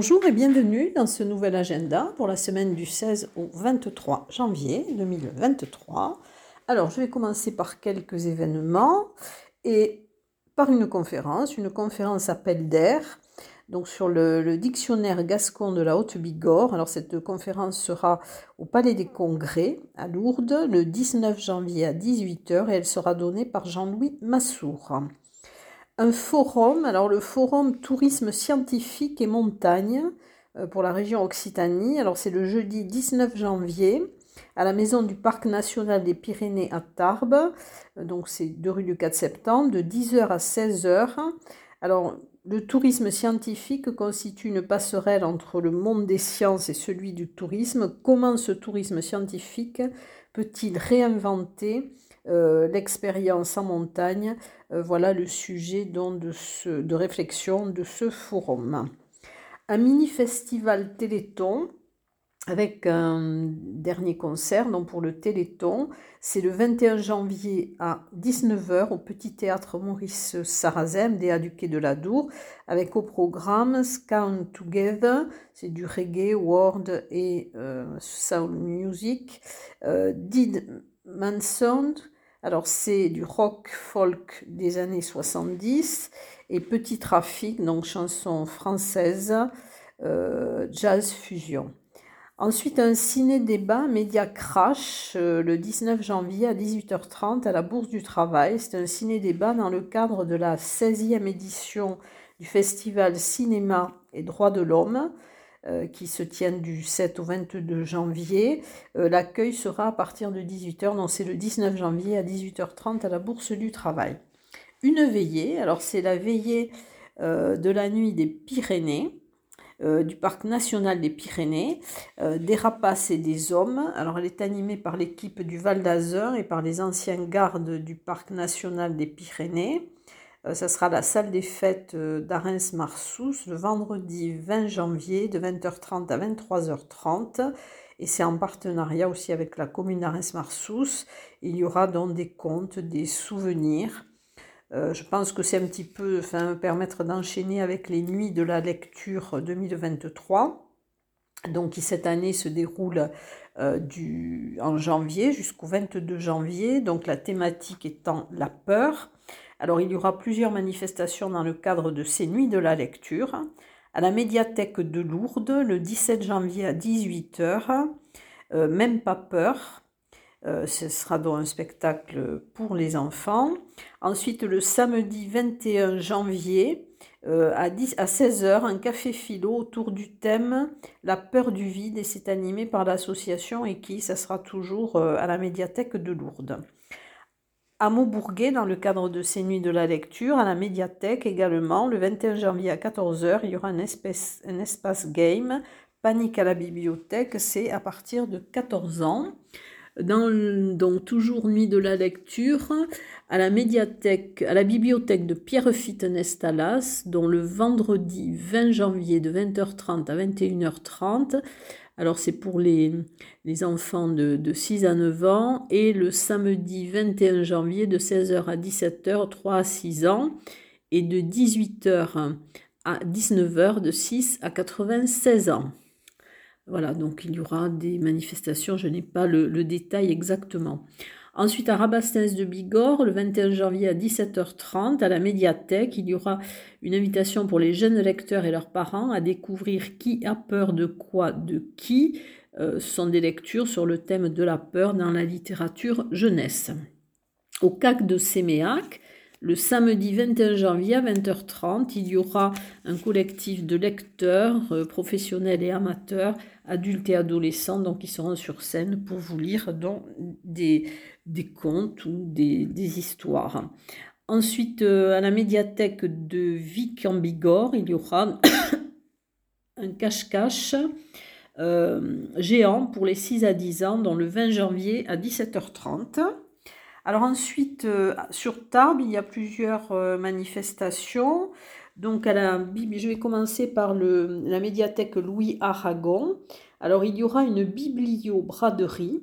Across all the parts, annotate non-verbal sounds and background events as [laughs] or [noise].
Bonjour et bienvenue dans ce nouvel agenda pour la semaine du 16 au 23 janvier 2023. Alors, je vais commencer par quelques événements et par une conférence, une conférence appel d'air, donc sur le, dictionnaire gascon de la Haute-Bigorre. Alors, cette conférence sera au Palais des Congrès à Lourdes le 19 janvier à 18h et elle sera donnée par Jean-Louis Massour un forum, alors le forum tourisme scientifique et montagne euh, pour la région Occitanie. Alors c'est le jeudi 19 janvier à la maison du Parc national des Pyrénées à Tarbes. Euh, donc c'est de rue du 4 septembre de 10h à 16h. Alors le tourisme scientifique constitue une passerelle entre le monde des sciences et celui du tourisme. Comment ce tourisme scientifique peut-il réinventer euh, l'expérience en montagne. Euh, voilà le sujet de, de réflexion de ce forum. Un mini-festival Téléthon avec un dernier concert donc pour le Téléthon. C'est le 21 janvier à 19h au Petit Théâtre Maurice Sarrazin, DA du Quai de la Dour, avec au programme Scan Together, c'est du reggae, world et euh, soul music. Did Manson, alors c'est du rock folk des années 70 et Petit Trafic, donc chanson française, euh, jazz fusion. Ensuite, un ciné-débat Média Crash euh, le 19 janvier à 18h30 à la Bourse du Travail. C'est un ciné-débat dans le cadre de la 16e édition du Festival Cinéma et Droits de l'Homme. Euh, qui se tiennent du 7 au 22 janvier. Euh, l'accueil sera à partir de 18h, non c'est le 19 janvier à 18h30 à la Bourse du Travail. Une veillée, alors c'est la veillée de la nuit des Pyrénées. Du parc national des Pyrénées, des rapaces et des hommes. Alors elle est animée par l'équipe du Val d'Azur et par les anciens gardes du parc national des Pyrénées. Euh, ça sera la salle des fêtes euh, d'Arens-Marsous le vendredi 20 janvier de 20h30 à 23h30. Et c'est en partenariat aussi avec la commune d'Arens-Marsous. Il y aura donc des contes, des souvenirs. Euh, je pense que c'est un petit peu, enfin, permettre d'enchaîner avec les nuits de la lecture 2023 donc qui cette année se déroule du, en janvier jusqu'au 22 janvier, donc la thématique étant la peur. Alors il y aura plusieurs manifestations dans le cadre de ces nuits de la lecture. À la médiathèque de Lourdes, le 17 janvier à 18h, euh, Même pas peur. Euh, ce sera donc un spectacle pour les enfants. Ensuite, le samedi 21 janvier, euh, à, 10, à 16h, un café philo autour du thème La peur du vide et c'est animé par l'association et qui, ça sera toujours à la médiathèque de Lourdes à Maubourguet dans le cadre de ces nuits de la lecture, à la médiathèque également, le 21 janvier à 14h, il y aura un espace game, Panique à la bibliothèque, c'est à partir de 14 ans. Dans, donc toujours nuit de la lecture, à la médiathèque, à la bibliothèque de Pierrefitte Nestalas, dont le vendredi 20 janvier de 20h30 à 21h30, alors c'est pour les, enfants de, 6 à 9 ans et le samedi 21 janvier de 16h à 17h, 3 à 6 ans et de 18h à 19h de 6 à 96 ans. Voilà, donc il y aura des manifestations, je n'ai pas le détail exactement. Ensuite, à Rabastens de Bigorre, le 21 janvier à 17h30, à la médiathèque, il y aura une invitation pour les jeunes lecteurs et leurs parents à découvrir qui a peur de quoi, de qui. Euh, ce sont des lectures sur le thème de la peur dans la littérature jeunesse. Au CAC de Séméac, le samedi 21 janvier à 20h30, il y aura un collectif de lecteurs euh, professionnels et amateurs, adultes et adolescents, donc qui seront sur scène pour vous lire des, contes ou des, histoires. Ensuite, euh, à la médiathèque de Vic en Bigorre, il y aura [coughs] un cache-cache euh, géant pour les 6 à 10 ans, le 20 janvier à 17h30. Alors ensuite, euh, sur Tarbes, il y a plusieurs manifestations. Donc, à la, je vais commencer par la médiathèque Louis Aragon. Alors, il y aura une bibliobraderie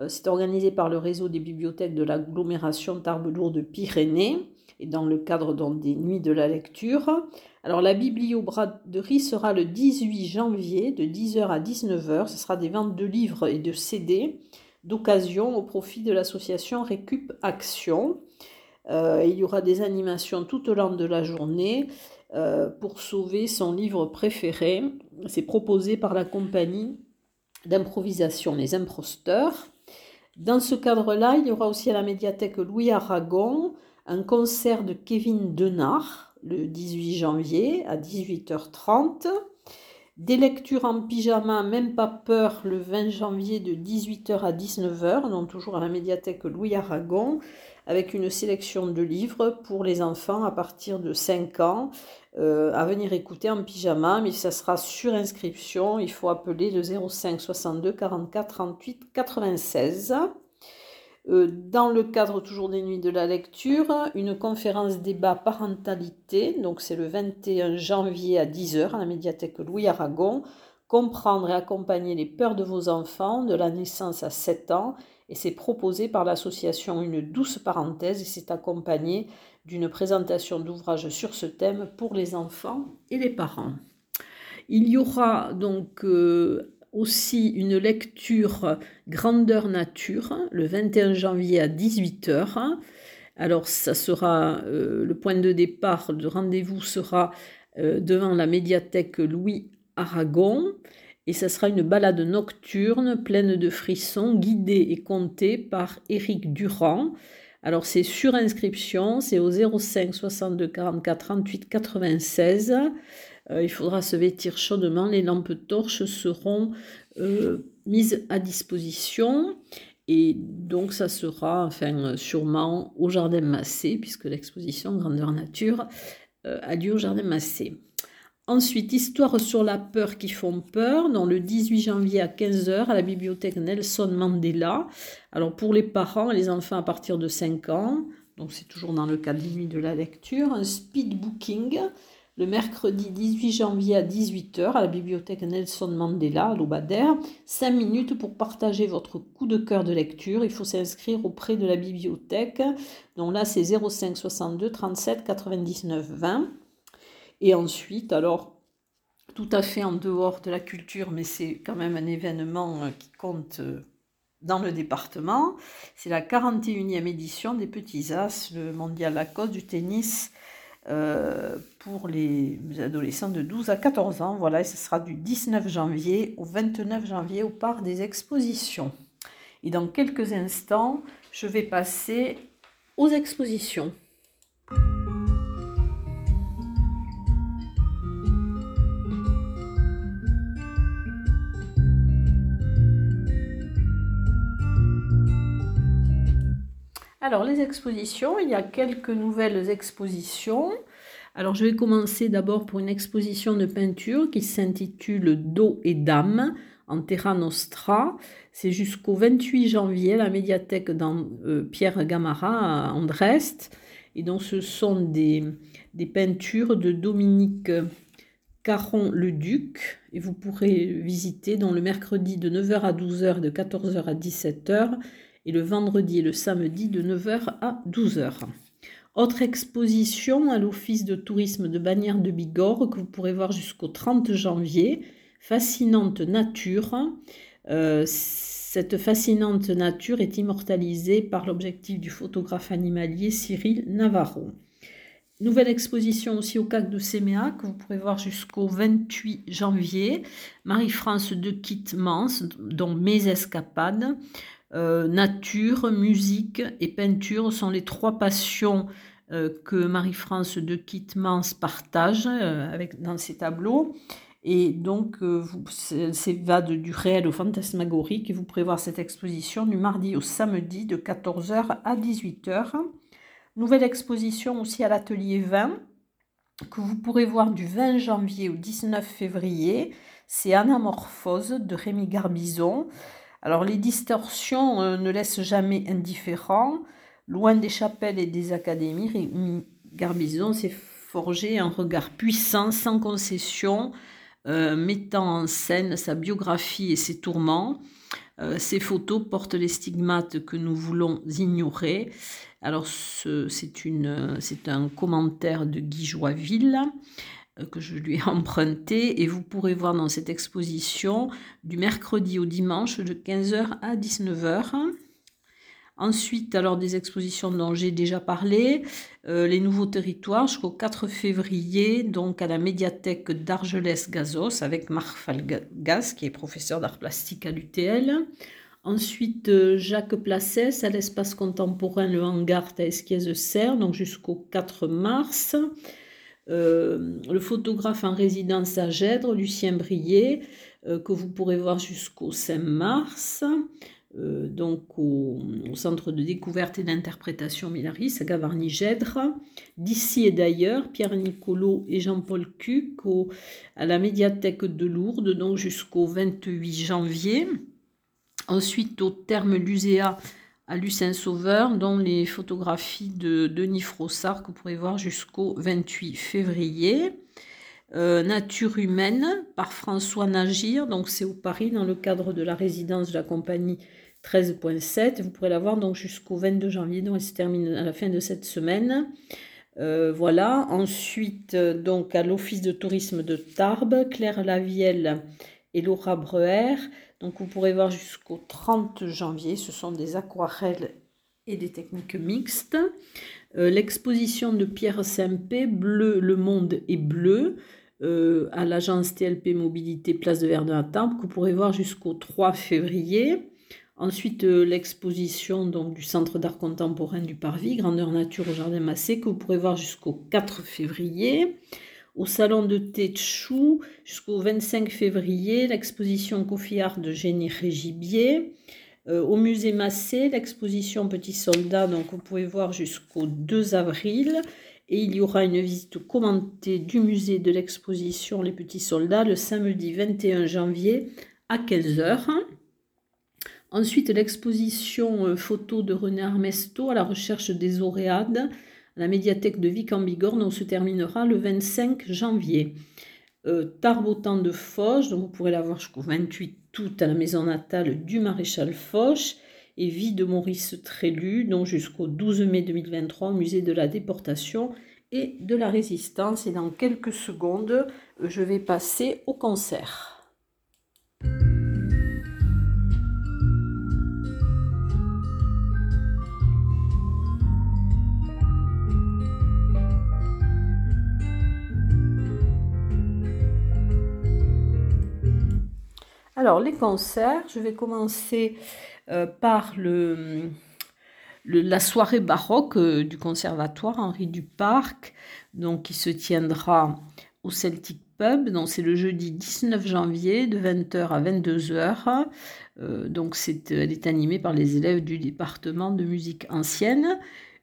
euh, c'est organisé par le réseau des bibliothèques de l'agglomération Tarbes-Lourdes-Pyrénées. et dans le cadre des nuits de la lecture. Alors la bibliobraderie sera le 18 janvier de 10h à 19h. Ce sera des ventes de livres et de CD d'occasion au profit de l'association Récup Action. Euh, il y aura des animations tout au long de la journée euh, pour sauver son livre préféré. C'est proposé par la compagnie d'improvisation Les Imposteurs. Dans ce cadre-là, il y aura aussi à la médiathèque Louis Aragon un concert de Kevin Denard le 18 janvier à 18h30. Des lectures en pyjama, même pas peur, le 20 janvier de 18h à 19h, donc toujours à la médiathèque Louis Aragon, avec une sélection de livres pour les enfants à partir de 5 ans euh, à venir écouter en pyjama, mais ça sera sur inscription. Il faut appeler le 05 62 44 38 96. Euh, dans le cadre toujours des nuits de la lecture, une conférence débat parentalité, donc c'est le 21 janvier à 10h à la médiathèque Louis Aragon, comprendre et accompagner les peurs de vos enfants de la naissance à 7 ans, et c'est proposé par l'association Une douce parenthèse, et c'est accompagné d'une présentation d'ouvrages sur ce thème pour les enfants et les parents. Il y aura donc euh, aussi une lecture grandeur nature le 21 janvier à 18h. Alors ça sera euh, le point de départ de rendez-vous sera euh, devant la médiathèque Louis Aragon et ça sera une balade nocturne pleine de frissons guidée et contée par Éric Durand. Alors c'est sur inscription, c'est au 05 62 44 38 96. Il faudra se vêtir chaudement, les lampes torches seront euh, mises à disposition et donc ça sera enfin sûrement au Jardin Massé puisque l'exposition Grandeur Nature euh, a lieu au Jardin Massé. Ensuite, Histoire sur la peur qui font peur, dans le 18 janvier à 15h à la bibliothèque Nelson Mandela. Alors pour les parents et les enfants à partir de 5 ans, donc c'est toujours dans le cadre de la lecture, un speed booking le mercredi 18 janvier à 18h à la bibliothèque Nelson Mandela à Lobader. 5 minutes pour partager votre coup de cœur de lecture. Il faut s'inscrire auprès de la bibliothèque. Donc là, c'est 05 62 37 99 20. Et ensuite, alors, tout à fait en dehors de la culture, mais c'est quand même un événement euh, qui compte euh, dans le département, c'est la 41e édition des Petits As, le mondial cause du tennis euh, pour les adolescents de 12 à 14 ans. Voilà, et ce sera du 19 janvier au 29 janvier au parc des expositions. Et dans quelques instants, je vais passer aux expositions. Alors, les expositions, il y a quelques nouvelles expositions. Alors, je vais commencer d'abord pour une exposition de peinture qui s'intitule Dos et Dames en Terra Nostra. C'est jusqu'au 28 janvier la médiathèque dans euh, Pierre Gamara à Andrest. Et donc, ce sont des, des peintures de Dominique Caron-le-Duc. Et vous pourrez visiter dans le mercredi de 9h à 12h, de 14h à 17h et le vendredi et le samedi de 9h à 12h. Autre exposition à l'Office de tourisme de Bagnères de Bigorre que vous pourrez voir jusqu'au 30 janvier. Fascinante nature. Euh, cette fascinante nature est immortalisée par l'objectif du photographe animalier Cyril Navarro. Nouvelle exposition aussi au CAC de Séméa que vous pourrez voir jusqu'au 28 janvier. Marie-France de Quitte-Mans, dont Mes Escapades. Euh, nature, musique et peinture sont les trois passions euh, que Marie-France de Quitemans partage euh, avec, dans ses tableaux. Et donc, s'évade du réel au fantasmagorique et vous prévoir cette exposition du mardi au samedi de 14h à 18h. Nouvelle exposition aussi à l'atelier 20 que vous pourrez voir du 20 janvier au 19 février. C'est Anamorphose de Rémi Garbizon. Alors les distorsions euh, ne laissent jamais indifférent. Loin des chapelles et des académies, Garbizon s'est forgé un regard puissant, sans concession, mettant en scène sa biographie et ses tourments. ces photos portent les stigmates que nous voulons ignorer. Alors c'est un commentaire de Guy Joiville que je lui ai [laughs] emprunté et vous pourrez voir dans cette exposition du mercredi au dimanche de 15h à 19h. Ensuite, alors des expositions dont j'ai déjà parlé, euh, les nouveaux territoires jusqu'au 4 février, donc à la médiathèque d'Argelès-Gazos avec Marc Falgas, qui est professeur d'art plastique à l'UTL. Ensuite, euh, Jacques Placès à l'espace contemporain Le Hangar à Esquies-Serre, donc jusqu'au 4 mars. Euh, le photographe en résidence à Gèdre, Lucien Brier, que vous pourrez voir jusqu'au 5 mars. Euh, donc au, Centre de découverte et d'interprétation Milaris à Gavarnie-Gèdre. D'ici et d'ailleurs, Pierre Nicolo et Jean-Paul Cuc à la médiathèque de Lourdes, donc jusqu'au 28 janvier. Ensuite, au terme Luséa à Lucin-Sauveur, dont les photographies de Denis Frossard que vous pourrez voir jusqu'au 28 février. Euh, nature humaine par François Nagir, donc c'est au Paris dans le cadre de la résidence de la compagnie 13.7. Vous pourrez la voir donc jusqu'au 22 janvier, donc elle se termine à la fin de cette semaine. Euh, voilà. Ensuite, euh, donc à l'Office de tourisme de Tarbes, Claire Lavielle et Laura Breuer. Donc vous pourrez voir jusqu'au 30 janvier. Ce sont des aquarelles et des techniques mixtes. Euh, l'exposition de Pierre Sempé, Bleu, le monde est bleu, à l'agence TLP Mobilité Place de Verdun à Tarbes, que vous pourrez voir jusqu'au 3 février. Ensuite, euh, l'exposition du Centre d'art contemporain du Parvis, Grandeur Nature au Jardin Massé, que vous pourrez voir jusqu'au 4 février. Au Salon de thé Chou, jusqu'au 25 février, l'exposition Coffee Art de Génie Régibier. Euh, au musée Massé, l'exposition Petits Soldats, donc vous pouvez voir jusqu'au 2 avril. Et il y aura une visite commentée du musée de l'exposition Les Petits Soldats le samedi 21 janvier à 15h. Ensuite, l'exposition euh, photo de René Armesto à la recherche des auréades à la médiathèque de Vic en Bigorre, se terminera le 25 janvier. Euh, Tarbotan de Foch, dont vous pourrez la voir jusqu'au 28 août à la maison natale du maréchal Foch, et Vie de Maurice Trélu, dont jusqu'au 12 mai 2023 au musée de la déportation et de la résistance. Et dans quelques secondes, je vais passer au concert. Alors, les concerts, je vais commencer euh, par la soirée baroque euh, du conservatoire Henri Duparc, donc qui se tiendra au Celtic Pub. Donc, c'est le jeudi 19 janvier de 20h à 22h. Euh, donc, c'est, elle est animée par les élèves du département de musique ancienne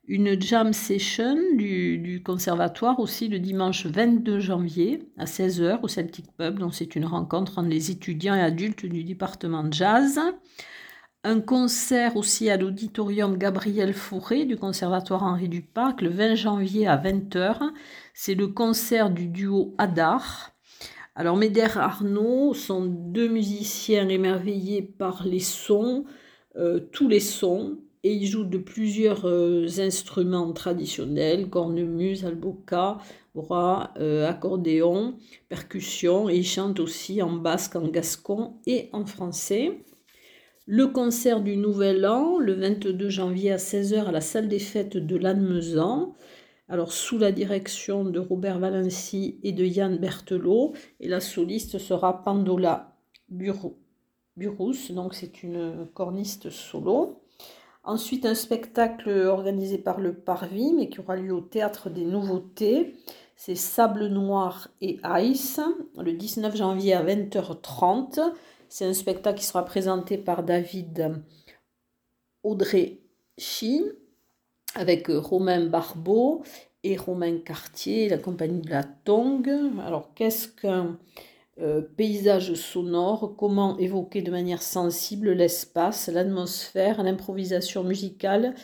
une jam session du, conservatoire aussi le dimanche 22 janvier à 16h au Celtic Pub. Donc c'est une rencontre entre les étudiants et adultes du département de jazz. Un concert aussi à l'auditorium Gabriel Fauré du conservatoire Henri Duparc le 20 janvier à 20h. C'est le concert du duo Adar. Alors Médère Arnaud sont deux musiciens émerveillés par les sons, euh, tous les sons, et il joue de plusieurs euh, instruments traditionnels, cornemuse, alboka, bras, euh, accordéon, percussion, et il chante aussi en basque, en gascon et en français. Le concert du Nouvel An, le 22 janvier à 16h à la salle des fêtes de Lannemezan, alors sous la direction de Robert Valency et de Yann Berthelot, et la soliste sera Pandola Burous, donc c'est une corniste solo. Ensuite, un spectacle organisé par le Parvis, mais qui aura lieu au Théâtre des Nouveautés. C'est Sable Noir et Ice, le 19 janvier à 20h30. C'est un spectacle qui sera présenté par David Audrey Chi, avec Romain Barbeau et Romain Cartier, la compagnie de la Tongue. Alors, qu'est-ce qu'un euh, paysage sonore, comment évoquer de manière sensible l'espace, l'atmosphère, l'improvisation musicale,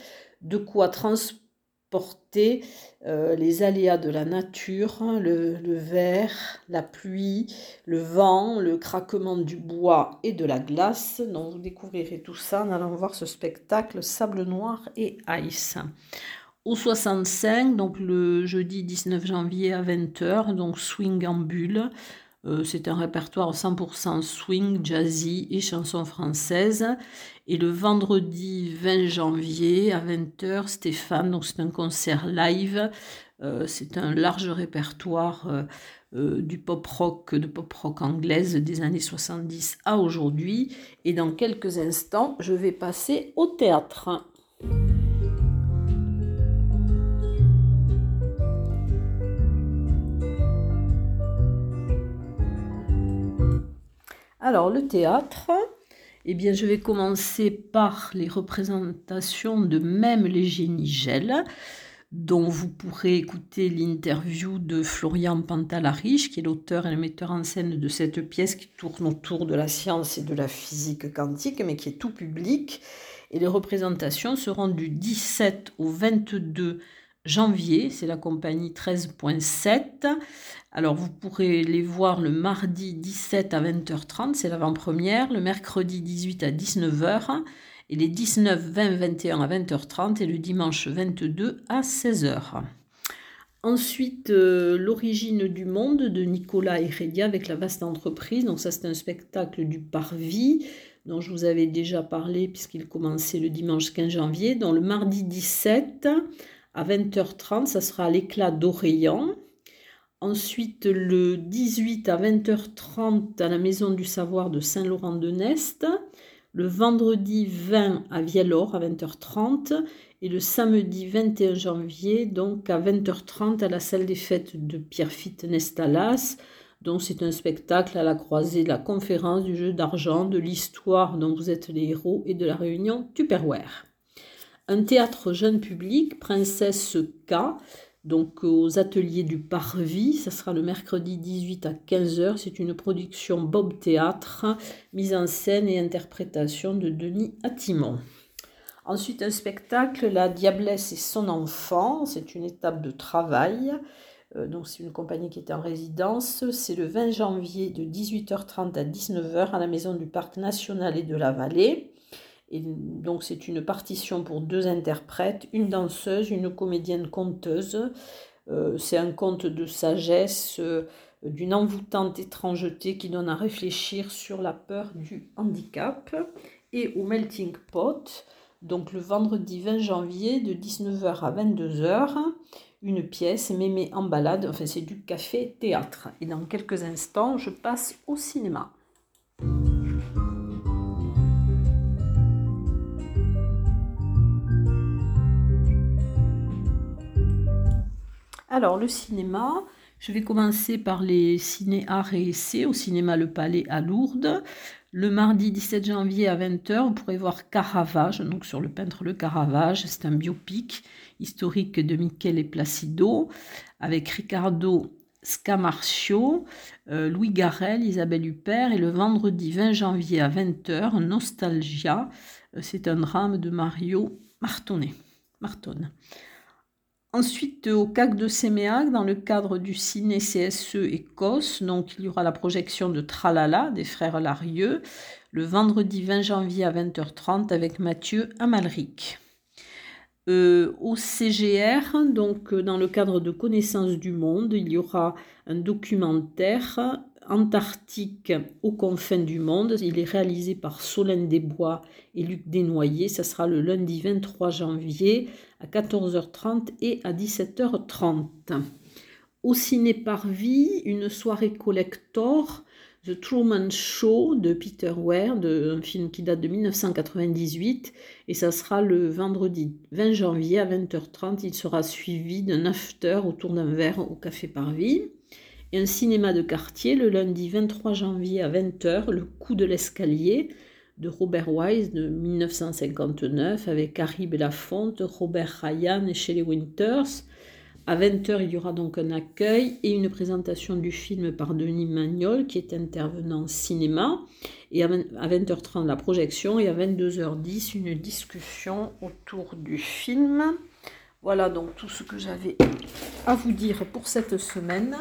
de quoi porter euh, les aléas de la nature, hein, le, le, verre, la pluie, le vent, le craquement du bois et de la glace. Donc vous découvrirez tout ça en allant voir ce spectacle Sable Noir et Ice. Au 65, donc le jeudi 19 janvier à 20h, donc Swing en bulle. Euh, c'est un répertoire 100% swing, jazzy et chansons françaises. Et le vendredi 20 janvier à 20h, Stéphane, donc c'est un concert live. Euh, c'est un large répertoire euh, du pop rock, de pop rock anglaise des années 70 à aujourd'hui. Et dans quelques instants, je vais passer au théâtre. Alors, le théâtre, eh bien, je vais commencer par les représentations de Même les génies gel, dont vous pourrez écouter l'interview de Florian Pantalariche, qui est l'auteur et le metteur en scène de cette pièce qui tourne autour de la science et de la physique quantique, mais qui est tout public. Et les représentations seront du 17 au 22 janvier, c'est la compagnie 13.7. Alors vous pourrez les voir le mardi 17 à 20h30, c'est l'avant-première, le mercredi 18 à 19h et les 19, 20, 21 à 20h30 et le dimanche 22 à 16h. Ensuite, euh, l'origine du monde de Nicolas Heredia avec la vaste entreprise. Donc ça, c'est un spectacle du Parvis dont je vous avais déjà parlé puisqu'il commençait le dimanche 15 janvier. Dans le mardi 17, à 20h30, ça sera l'éclat d'Oreillan. Ensuite, le 18 à 20h30 à la Maison du Savoir de Saint-Laurent-de-Nest. Le vendredi 20 à Viellor à 20h30. Et le samedi 21 janvier, donc à 20h30 à la salle des fêtes de Pierrefitte Nestalas. Donc c'est un spectacle à la croisée de la conférence, du jeu d'argent, de l'histoire dont vous êtes les héros et de la réunion Tupperware un théâtre jeune public, Princesse K, donc aux ateliers du Parvis. Ça sera le mercredi 18 à 15h. C'est une production Bob Théâtre, mise en scène et interprétation de Denis Attimon. Ensuite, un spectacle, La Diablesse et son enfant. C'est une étape de travail. Euh, donc, c'est une compagnie qui est en résidence. C'est le 20 janvier de 18h30 à 19h à la Maison du Parc National et de la Vallée. Donc c'est une partition pour deux interprètes, une danseuse, une comédienne conteuse. Euh, c'est un conte de sagesse, euh, d'une envoûtante étrangeté qui donne à réfléchir sur la peur du handicap. Et au Melting Pot, donc le vendredi 20 janvier de 19h à 22h, une pièce Mémé en balade, enfin c'est du café théâtre. Et dans quelques instants, je passe au cinéma. Alors, le cinéma, je vais commencer par les ciné-arts et essais au cinéma Le Palais à Lourdes. Le mardi 17 janvier à 20h, vous pourrez voir Caravage, donc sur le peintre Le Caravage. C'est un biopic historique de Michele Placido avec Riccardo Scamarcio, euh, Louis Garrel, Isabelle Huppert. Et le vendredi 20 janvier à 20h, Nostalgia. Euh, c'est un drame de Mario Martonnet. Martone. Ensuite, au CAC de Séméac, dans le cadre du ciné CSE Écosse, donc il y aura la projection de Tralala des frères Larieux le vendredi 20 janvier à 20h30 avec Mathieu Amalric. Euh, au CGR, donc dans le cadre de Connaissance du Monde, il y aura un documentaire Antarctique aux confins du monde. Il est réalisé par Solène Desbois et Luc Desnoyers. Ça sera le lundi 23 janvier à 14h30 et à 17h30. Au ciné Parvis, une soirée collector, The Truman Show de Peter Ware, de, un film qui date de 1998, et ça sera le vendredi 20 janvier à 20h30. Il sera suivi d'un after autour d'un verre au Café Parvis. Et un cinéma de quartier le lundi 23 janvier à 20h, Le coup de l'escalier, de Robert Wise de 1959 avec Harry Belafonte, Robert Ryan et Shelley Winters. À 20h, il y aura donc un accueil et une présentation du film par Denis Magnol, qui est intervenant cinéma. Et à 20h30, la projection. Et à 22h10, une discussion autour du film. Voilà donc tout ce que j'avais à vous dire pour cette semaine.